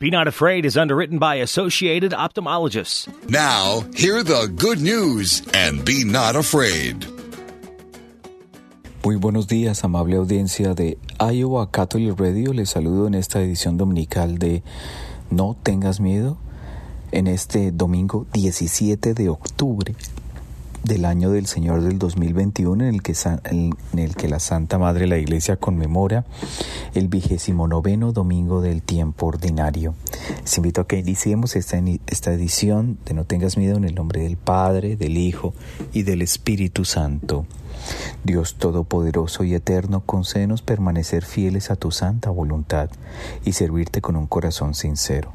Be Not Afraid is underwritten by Associated Ophthalmologists. Now, hear the good news and be not afraid. Muy buenos días, amable audiencia de Iowa Catholic Radio. Les saludo en esta edición dominical de No tengas miedo, en este domingo 17 de octubre del año del Señor del 2021 en el que, en el que la Santa Madre la Iglesia conmemora el vigésimo noveno domingo del tiempo ordinario. Les invito a que iniciemos esta, esta edición de No tengas miedo en el nombre del Padre, del Hijo y del Espíritu Santo. Dios Todopoderoso y Eterno, concédenos permanecer fieles a tu santa voluntad y servirte con un corazón sincero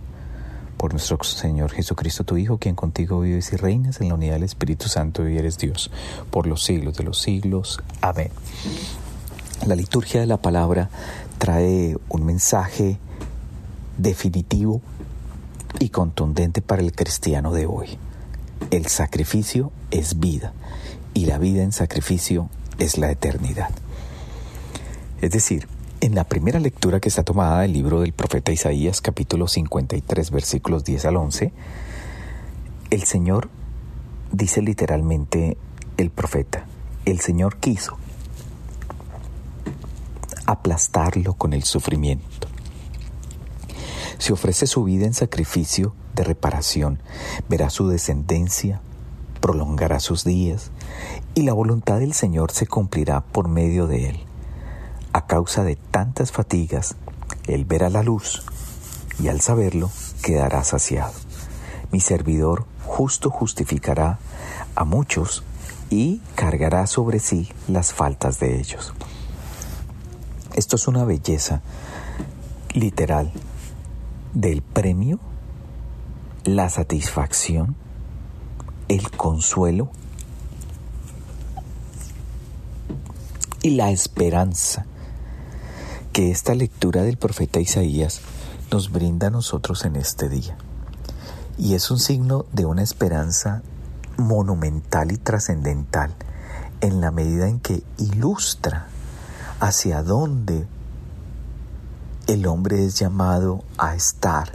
por nuestro Señor Jesucristo, tu Hijo, quien contigo vives y reinas en la unidad del Espíritu Santo y eres Dios, por los siglos de los siglos. Amén. La liturgia de la palabra trae un mensaje definitivo y contundente para el cristiano de hoy. El sacrificio es vida y la vida en sacrificio es la eternidad. Es decir, en la primera lectura que está tomada del libro del profeta Isaías, capítulo 53, versículos 10 al 11, el Señor dice literalmente el profeta, el Señor quiso aplastarlo con el sufrimiento. Si ofrece su vida en sacrificio de reparación, verá su descendencia, prolongará sus días, y la voluntad del Señor se cumplirá por medio de él a causa de tantas fatigas, él verá la luz y al saberlo quedará saciado. Mi servidor justo justificará a muchos y cargará sobre sí las faltas de ellos. Esto es una belleza literal del premio, la satisfacción, el consuelo y la esperanza que esta lectura del profeta Isaías nos brinda a nosotros en este día. Y es un signo de una esperanza monumental y trascendental en la medida en que ilustra hacia dónde el hombre es llamado a estar.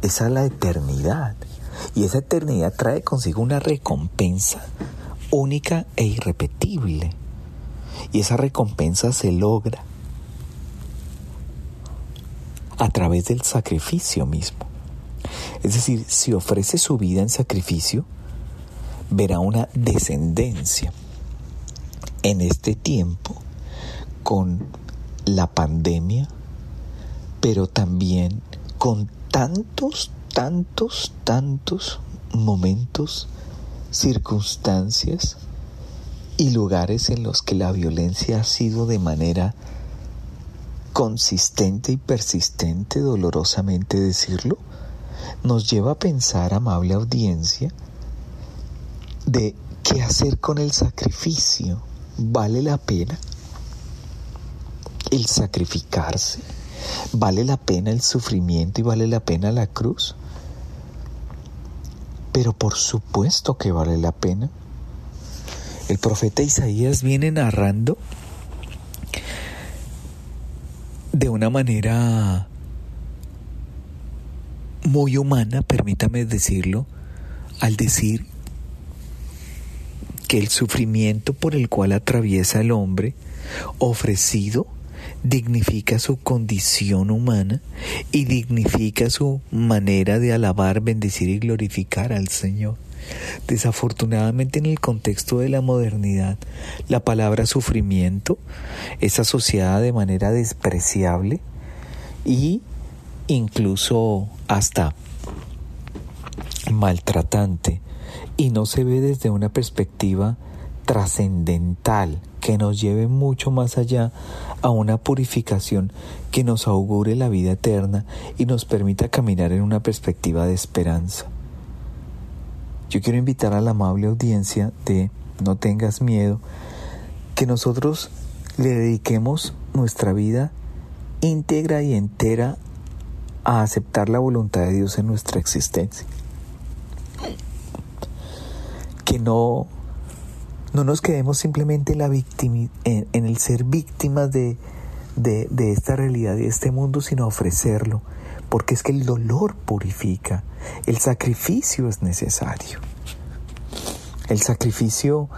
Esa es la eternidad. Y esa eternidad trae consigo una recompensa única e irrepetible. Y esa recompensa se logra a través del sacrificio mismo. Es decir, si ofrece su vida en sacrificio, verá una descendencia. En este tiempo, con la pandemia, pero también con tantos, tantos, tantos momentos, circunstancias y lugares en los que la violencia ha sido de manera consistente y persistente, dolorosamente decirlo, nos lleva a pensar, amable audiencia, de qué hacer con el sacrificio. ¿Vale la pena el sacrificarse? ¿Vale la pena el sufrimiento y vale la pena la cruz? Pero por supuesto que vale la pena. El profeta Isaías viene narrando de una manera muy humana, permítame decirlo, al decir que el sufrimiento por el cual atraviesa el hombre ofrecido dignifica su condición humana y dignifica su manera de alabar, bendecir y glorificar al Señor. Desafortunadamente en el contexto de la modernidad, la palabra sufrimiento es asociada de manera despreciable y incluso hasta maltratante y no se ve desde una perspectiva trascendental que nos lleve mucho más allá a una purificación que nos augure la vida eterna y nos permita caminar en una perspectiva de esperanza. Yo quiero invitar a la amable audiencia de No tengas miedo, que nosotros le dediquemos nuestra vida íntegra y entera a aceptar la voluntad de Dios en nuestra existencia. Que no, no nos quedemos simplemente en, la en, el ser víctimas de, de, de esta realidad y de este mundo, sino ofrecerlo porque es que el dolor purifica, el sacrificio es necesario. El sacrificio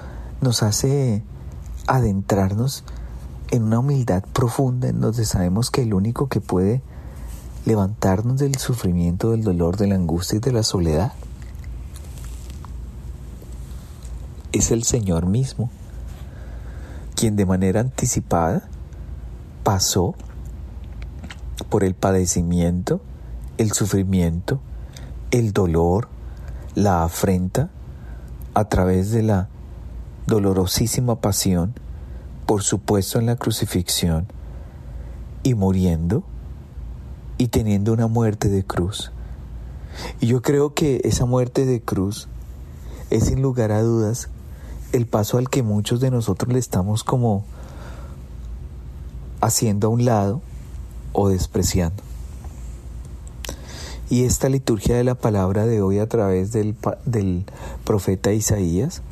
nos hace adentrarnos en una humildad profunda en donde sabemos que el único que puede levantarnos del sufrimiento, del dolor, de la angustia y de la soledad es el Señor mismo, quien de manera anticipada pasó por el padecimiento, el sufrimiento, el dolor, la afrenta, a través de la dolorosísima pasión, por supuesto en la crucifixión, y muriendo y teniendo una muerte de cruz. Y yo creo que esa muerte de cruz es sin lugar a dudas el paso al que muchos de nosotros le estamos como haciendo a un lado o despreciando. Y esta liturgia de la palabra de hoy a través del, del profeta Isaías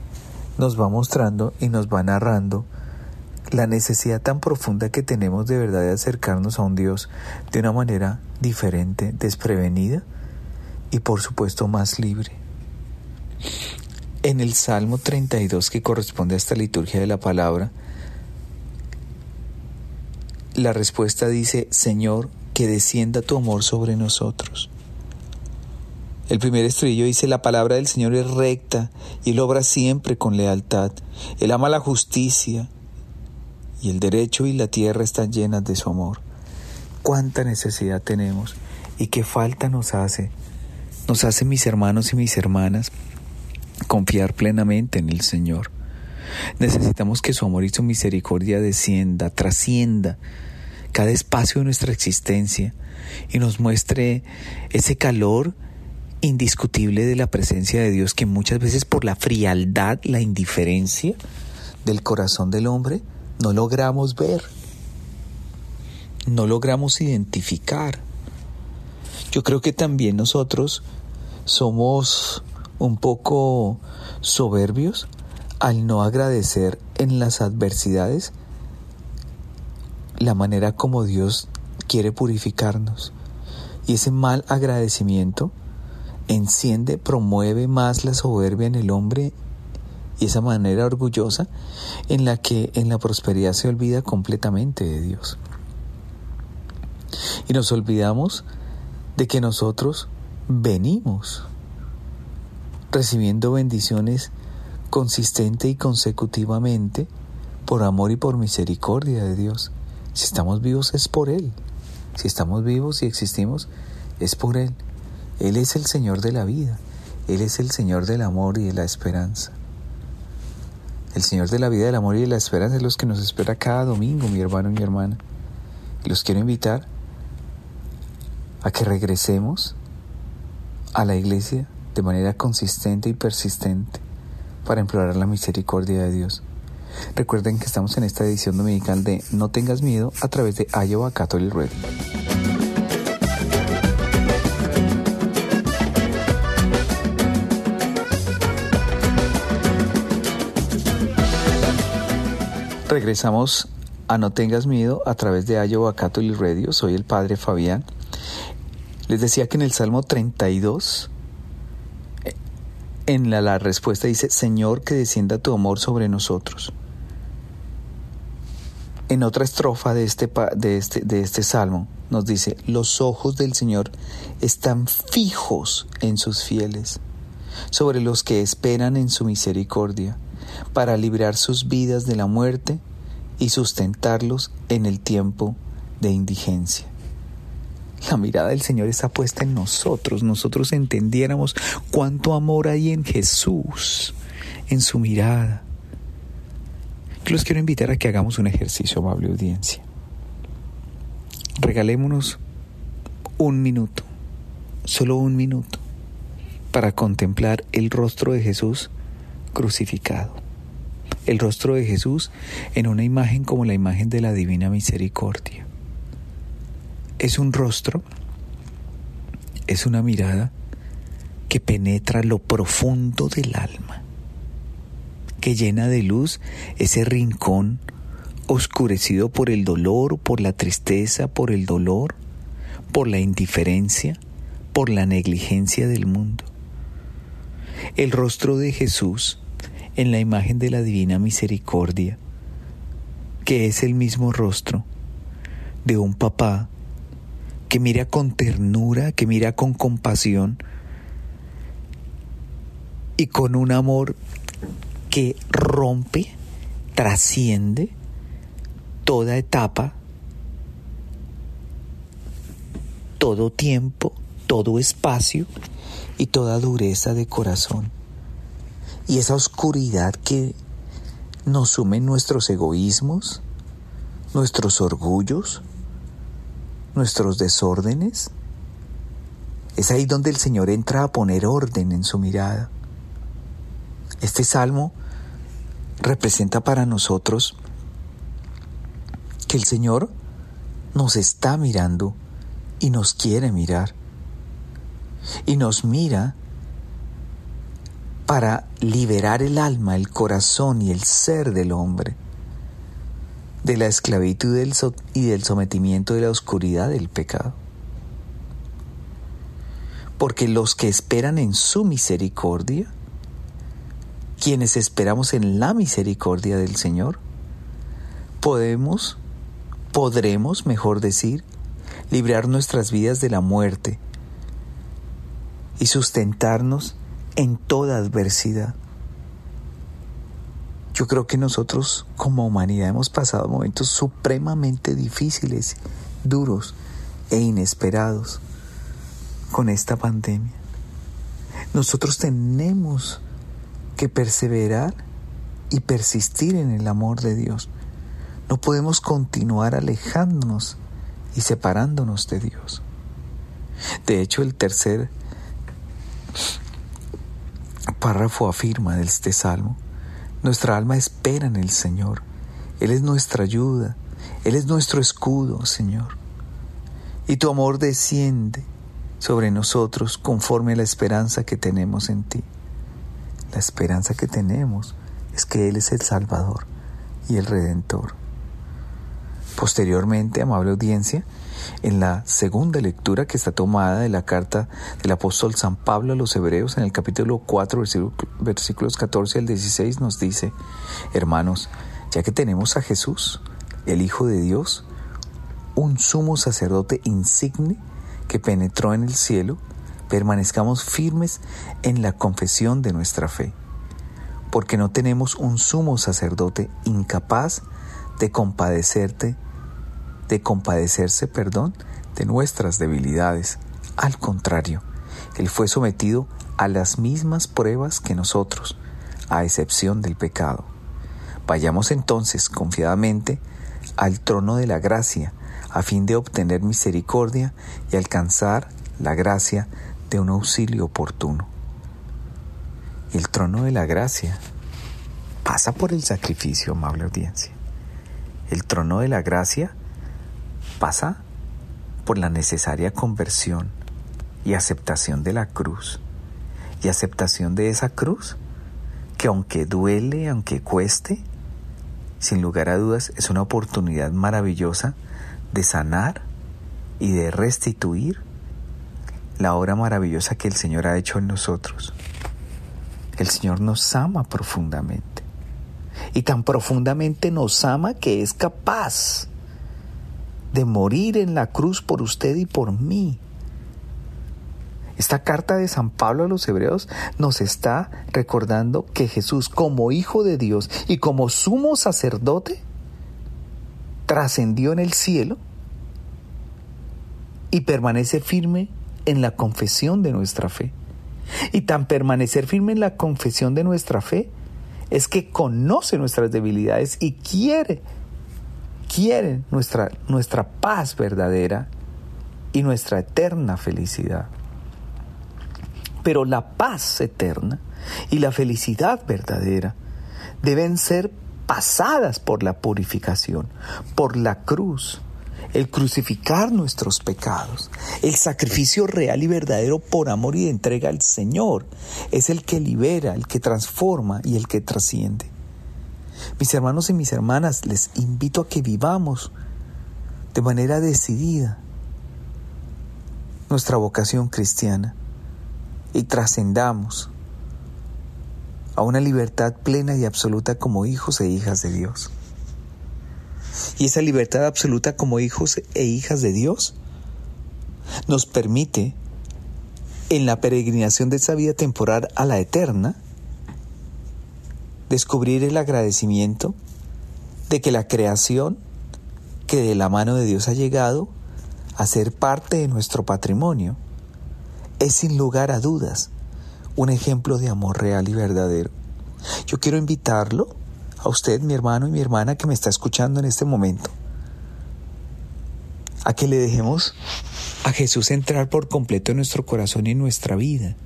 nos va mostrando y nos va narrando la necesidad tan profunda que tenemos de verdad de acercarnos a un Dios de una manera diferente, desprevenida y por supuesto más libre. En el Salmo 32 que corresponde a esta liturgia de la palabra, la respuesta dice, Señor, que descienda tu amor sobre nosotros. El primer estribillo dice, la palabra del Señor es recta y Él obra siempre con lealtad. Él ama la justicia y el derecho y la tierra están llenas de su amor. Cuánta necesidad tenemos y qué falta nos hace. Nos hace mis hermanos y mis hermanas confiar plenamente en el Señor. Necesitamos que su amor y su misericordia descienda, trascienda cada espacio de nuestra existencia y nos muestre ese calor indiscutible de la presencia de Dios que muchas veces por la frialdad, la indiferencia del corazón del hombre, no logramos ver, no logramos identificar. Yo creo que también nosotros somos un poco soberbios al no agradecer en las adversidades la manera como Dios quiere purificarnos. Y ese mal agradecimiento enciende, promueve más la soberbia en el hombre y esa manera orgullosa en la que en la prosperidad se olvida completamente de Dios. Y nos olvidamos de que nosotros venimos recibiendo bendiciones consistente y consecutivamente por amor y por misericordia de Dios. Si estamos vivos es por Él. Si estamos vivos y existimos es por Él. Él es el Señor de la vida. Él es el Señor del amor y de la esperanza. El Señor de la vida, del amor y de la esperanza es los que nos espera cada domingo, mi hermano y mi hermana. Y los quiero invitar a que regresemos a la iglesia de manera consistente y persistente para implorar la misericordia de Dios. Recuerden que estamos en esta edición dominical de No tengas miedo a través de Iowa Catholic Radio. Regresamos a No tengas miedo a través de Iowa Catholic Radio. Soy el padre Fabián. Les decía que en el Salmo 32, eh, en la, la respuesta dice, Señor, que descienda tu amor sobre nosotros. En otra estrofa de este, de, este, de este salmo nos dice, los ojos del Señor están fijos en sus fieles, sobre los que esperan en su misericordia para librar sus vidas de la muerte y sustentarlos en el tiempo de indigencia. La mirada del Señor está puesta en nosotros, nosotros entendiéramos cuánto amor hay en Jesús, en su mirada. Los quiero invitar a que hagamos un ejercicio, amable audiencia. Regalémonos un minuto, solo un minuto, para contemplar el rostro de Jesús crucificado. El rostro de Jesús en una imagen como la imagen de la divina misericordia. Es un rostro, es una mirada que penetra lo profundo del alma, que llena de luz ese rincón oscurecido por el dolor, por la tristeza, por el dolor, por la indiferencia, por la negligencia del mundo. El rostro de Jesús en la imagen de la divina misericordia, que es el mismo rostro de un papá que mira con ternura, que mira con compasión y con un amor que rompe, trasciende toda etapa, todo tiempo, todo espacio y toda dureza de corazón. Y esa oscuridad que nos sume nuestros egoísmos, nuestros orgullos, nuestros desórdenes, es ahí donde el Señor entra a poner orden en su mirada. Este salmo representa para nosotros que el Señor nos está mirando y nos quiere mirar. Y nos mira para liberar el alma, el corazón y el ser del hombre de la esclavitud y del sometimiento de la oscuridad del pecado. Porque los que esperan en su misericordia, quienes esperamos en la misericordia del Señor, podemos, podremos, mejor decir, librar nuestras vidas de la muerte y sustentarnos en toda adversidad. Yo creo que nosotros como humanidad hemos pasado momentos supremamente difíciles, duros e inesperados con esta pandemia. Nosotros tenemos que perseverar y persistir en el amor de Dios. No podemos continuar alejándonos y separándonos de Dios. De hecho, el tercer párrafo afirma de este salmo, nuestra alma espera en el Señor. Él es nuestra ayuda, Él es nuestro escudo, Señor. Y tu amor desciende sobre nosotros conforme a la esperanza que tenemos en ti. La esperanza que tenemos es que Él es el Salvador y el Redentor. Posteriormente, amable audiencia, en la segunda lectura que está tomada de la carta del apóstol San Pablo a los Hebreos, en el capítulo 4, versículos 14 al 16, nos dice, hermanos, ya que tenemos a Jesús, el Hijo de Dios, un sumo sacerdote insigne que penetró en el cielo, permanezcamos firmes en la confesión de nuestra fe, porque no tenemos un sumo sacerdote incapaz de compadecerte, de compadecerse, perdón, de nuestras debilidades. Al contrario, él fue sometido a las mismas pruebas que nosotros, a excepción del pecado. Vayamos entonces confiadamente al trono de la gracia, a fin de obtener misericordia y alcanzar la gracia de un auxilio oportuno. el trono de la gracia pasa por el sacrificio, amable audiencia. El trono de la gracia pasa por la necesaria conversión y aceptación de la cruz. Y aceptación de esa cruz que aunque duele, aunque cueste, sin lugar a dudas es una oportunidad maravillosa de sanar y de restituir la obra maravillosa que el Señor ha hecho en nosotros. El Señor nos ama profundamente. Y tan profundamente nos ama que es capaz de morir en la cruz por usted y por mí. Esta carta de San Pablo a los Hebreos nos está recordando que Jesús como Hijo de Dios y como sumo sacerdote trascendió en el cielo y permanece firme en la confesión de nuestra fe. Y tan permanecer firme en la confesión de nuestra fe es que conoce nuestras debilidades y quiere, quiere nuestra, nuestra paz verdadera y nuestra eterna felicidad. Pero la paz eterna y la felicidad verdadera deben ser pasadas por la purificación, por la cruz, el crucificar nuestros pecados, el sacrificio real y verdadero por amor y de entrega al Señor, es el que libera, el que transforma y el que trasciende. Mis hermanos y mis hermanas, les invito a que vivamos de manera decidida nuestra vocación cristiana y trascendamos a una libertad plena y absoluta como hijos e hijas de Dios. Y esa libertad absoluta como hijos e hijas de Dios nos permite, en la peregrinación de esa vida temporal a la eterna, descubrir el agradecimiento de que la creación que de la mano de Dios ha llegado a ser parte de nuestro patrimonio es sin lugar a dudas un ejemplo de amor real y verdadero. Yo quiero invitarlo a usted, mi hermano y mi hermana que me está escuchando en este momento, a que le dejemos a Jesús entrar por completo en nuestro corazón y en nuestra vida,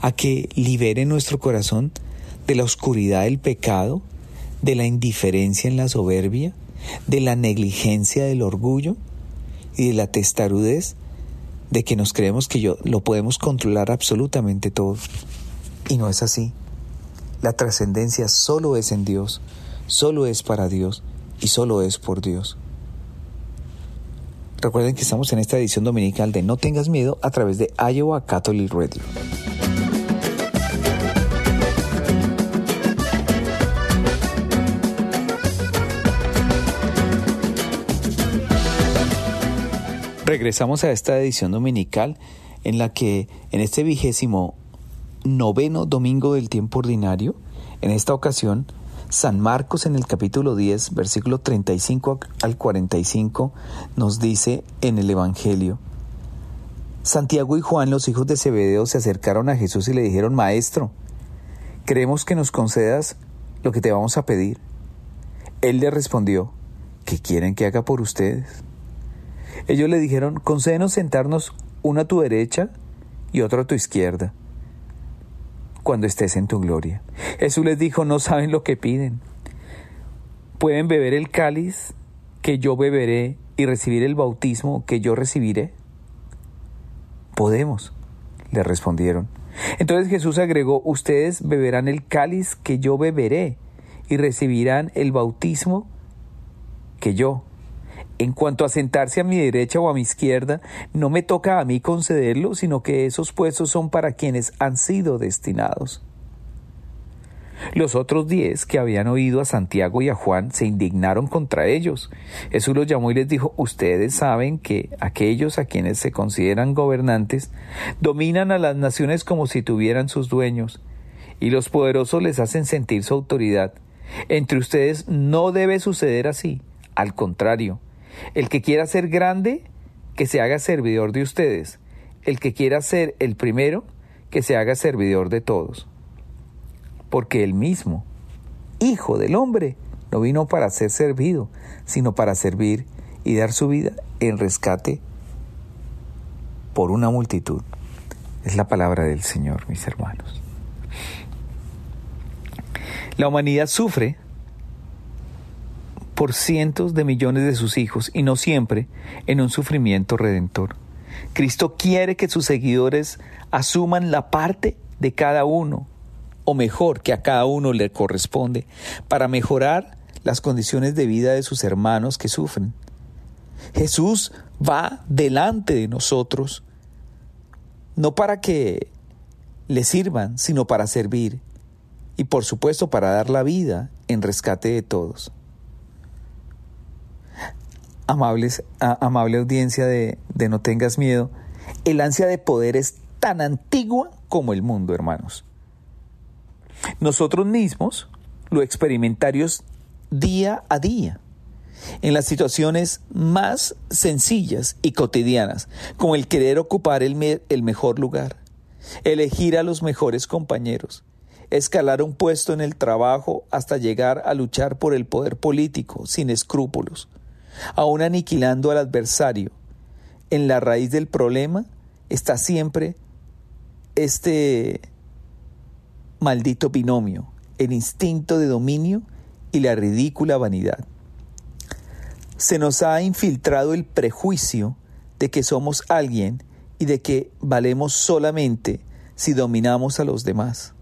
a que libere nuestro corazón de la oscuridad del pecado, de la indiferencia en la soberbia, de la negligencia del orgullo y de la testarudez de que nos creemos que yo lo podemos controlar absolutamente todo. Y no es así. La trascendencia solo es en Dios, solo es para Dios y solo es por Dios. Recuerden que estamos en esta edición dominical de No tengas miedo a través de Iowa Catholic Radio. Regresamos a esta edición dominical en la que en este vigésimo noveno domingo del tiempo ordinario, en esta ocasión, San Marcos en el capítulo 10, versículo 35 al 45, nos dice en el Evangelio, Santiago y Juan, los hijos de Zebedeo, se acercaron a Jesús y le dijeron, Maestro, queremos que nos concedas lo que te vamos a pedir. Él le respondió, ¿qué quieren que haga por ustedes? Ellos le dijeron, concédenos sentarnos uno a tu derecha y otro a tu izquierda, cuando estés en tu gloria. Jesús les dijo, no saben lo que piden. ¿Pueden beber el cáliz que yo beberé y recibir el bautismo que yo recibiré? Podemos, le respondieron. Entonces Jesús agregó, ustedes beberán el cáliz que yo beberé y recibirán el bautismo que yo en cuanto a sentarse a mi derecha o a mi izquierda, no me toca a mí concederlo, sino que esos puestos son para quienes han sido destinados. Los otros diez que habían oído a Santiago y a Juan se indignaron contra ellos. Jesús los llamó y les dijo, ustedes saben que aquellos a quienes se consideran gobernantes dominan a las naciones como si tuvieran sus dueños, y los poderosos les hacen sentir su autoridad. Entre ustedes no debe suceder así, al contrario, el que quiera ser grande, que se haga servidor de ustedes. El que quiera ser el primero, que se haga servidor de todos. Porque el mismo, Hijo del Hombre, no vino para ser servido, sino para servir y dar su vida en rescate por una multitud. Es la palabra del Señor, mis hermanos. La humanidad sufre por cientos de millones de sus hijos y no siempre en un sufrimiento redentor. Cristo quiere que sus seguidores asuman la parte de cada uno, o mejor, que a cada uno le corresponde, para mejorar las condiciones de vida de sus hermanos que sufren. Jesús va delante de nosotros, no para que le sirvan, sino para servir, y por supuesto para dar la vida en rescate de todos amables, amable audiencia de, de No tengas miedo, el ansia de poder es tan antigua como el mundo, hermanos. Nosotros mismos lo experimentarios día a día, en las situaciones más sencillas y cotidianas, como el querer ocupar el, el mejor lugar, elegir a los mejores compañeros, escalar un puesto en el trabajo hasta llegar a luchar por el poder político sin escrúpulos, aún aniquilando al adversario. En la raíz del problema está siempre este maldito binomio, el instinto de dominio y la ridícula vanidad. Se nos ha infiltrado el prejuicio de que somos alguien y de que valemos solamente si dominamos a los demás.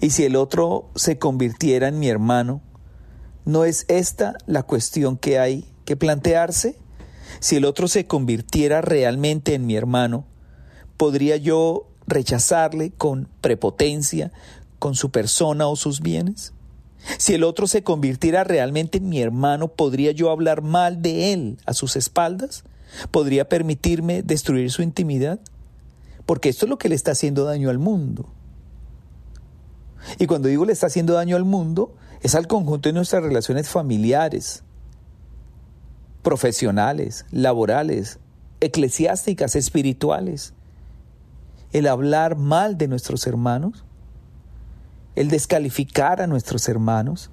Y si el otro se convirtiera en mi hermano, ¿no es esta la cuestión que hay que plantearse? Si el otro se convirtiera realmente en mi hermano, ¿podría yo rechazarle con prepotencia, con su persona o sus bienes? Si el otro se convirtiera realmente en mi hermano, ¿podría yo hablar mal de él a sus espaldas? ¿Podría permitirme destruir su intimidad? Porque esto es lo que le está haciendo daño al mundo. Y cuando digo le está haciendo daño al mundo, es al conjunto de nuestras relaciones familiares, profesionales, laborales, eclesiásticas, espirituales. El hablar mal de nuestros hermanos, el descalificar a nuestros hermanos,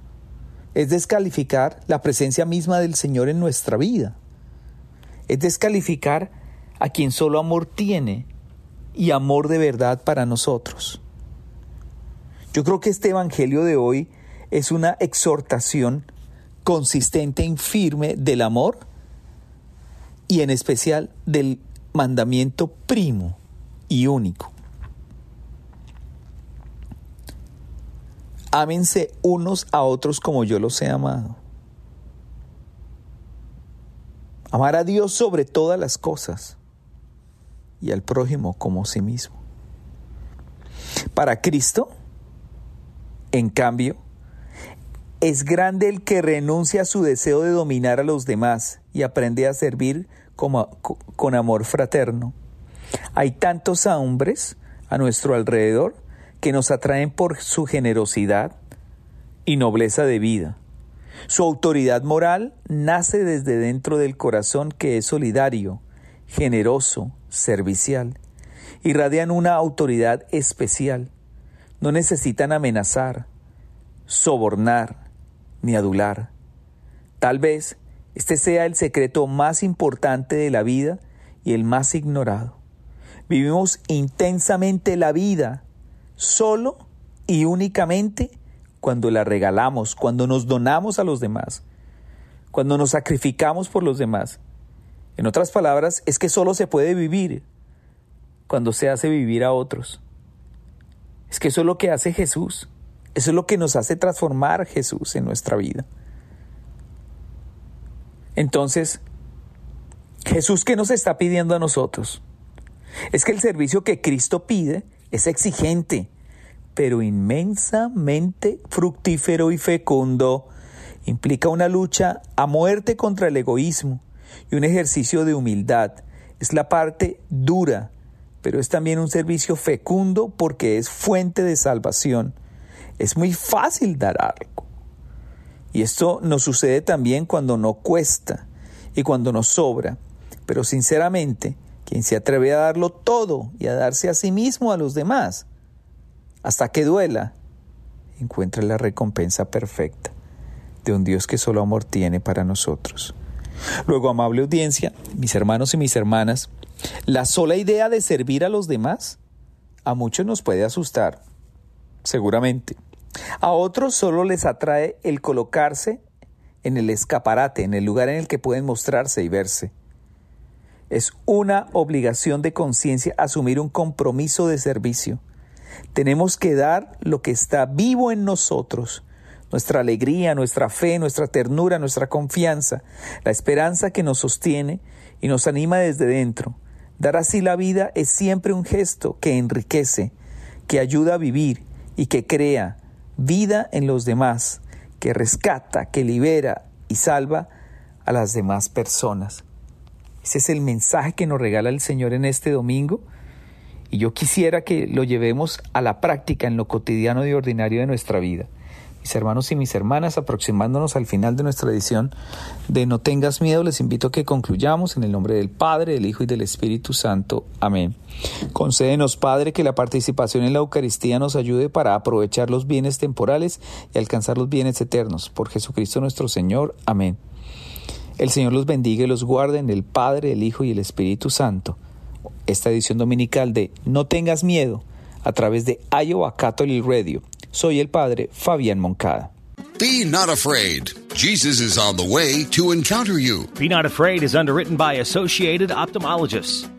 es descalificar la presencia misma del Señor en nuestra vida. Es descalificar a quien solo amor tiene y amor de verdad para nosotros. Yo creo que este Evangelio de hoy es una exhortación consistente y firme del amor y en especial del mandamiento primo y único. Ámense unos a otros como yo los he amado. Amar a Dios sobre todas las cosas y al prójimo como sí mismo. Para Cristo, en cambio, es grande el que renuncia a su deseo de dominar a los demás y aprende a servir con amor fraterno. Hay tantos hombres a nuestro alrededor que nos atraen por su generosidad y nobleza de vida. Su autoridad moral nace desde dentro del corazón que es solidario, generoso, servicial. Irradian una autoridad especial. No necesitan amenazar, sobornar ni adular. Tal vez este sea el secreto más importante de la vida y el más ignorado. Vivimos intensamente la vida solo y únicamente cuando la regalamos, cuando nos donamos a los demás, cuando nos sacrificamos por los demás. En otras palabras, es que solo se puede vivir cuando se hace vivir a otros. Es que eso es lo que hace Jesús. Eso es lo que nos hace transformar Jesús en nuestra vida. Entonces, Jesús, ¿qué nos está pidiendo a nosotros? Es que el servicio que Cristo pide es exigente, pero inmensamente fructífero y fecundo. Implica una lucha a muerte contra el egoísmo y un ejercicio de humildad. Es la parte dura, pero es también un servicio fecundo porque es fuente de salvación. Es muy fácil dar algo. Y esto nos sucede también cuando no cuesta y cuando nos sobra. Pero sinceramente, quien se atreve a darlo todo y a darse a sí mismo a los demás, hasta que duela, encuentra la recompensa perfecta de un Dios que solo amor tiene para nosotros. Luego, amable audiencia, mis hermanos y mis hermanas, la sola idea de servir a los demás a muchos nos puede asustar, seguramente. A otros solo les atrae el colocarse en el escaparate, en el lugar en el que pueden mostrarse y verse. Es una obligación de conciencia asumir un compromiso de servicio tenemos que dar lo que está vivo en nosotros, nuestra alegría, nuestra fe, nuestra ternura, nuestra confianza, la esperanza que nos sostiene y nos anima desde dentro. Dar así la vida es siempre un gesto que enriquece, que ayuda a vivir y que crea vida en los demás, que rescata, que libera y salva a las demás personas. Ese es el mensaje que nos regala el Señor en este domingo y yo quisiera que lo llevemos a la práctica en lo cotidiano y ordinario de nuestra vida. Mis hermanos y mis hermanas, aproximándonos al final de nuestra edición de No tengas miedo, les invito a que concluyamos en el nombre del Padre, del Hijo y del Espíritu Santo. Amén. Concédenos, Padre, que la participación en la Eucaristía nos ayude para aprovechar los bienes temporales y alcanzar los bienes eternos. Por Jesucristo nuestro Señor. Amén. El Señor los bendiga y los guarde en el Padre, el Hijo y el Espíritu Santo esta edición dominical de No tengas miedo a través de Iowa Catholic Radio. Soy el padre Fabián Moncada. Be not afraid. Jesus is on the way to encounter you. Be Not Afraid is underwritten by Associated Ophthalmologists.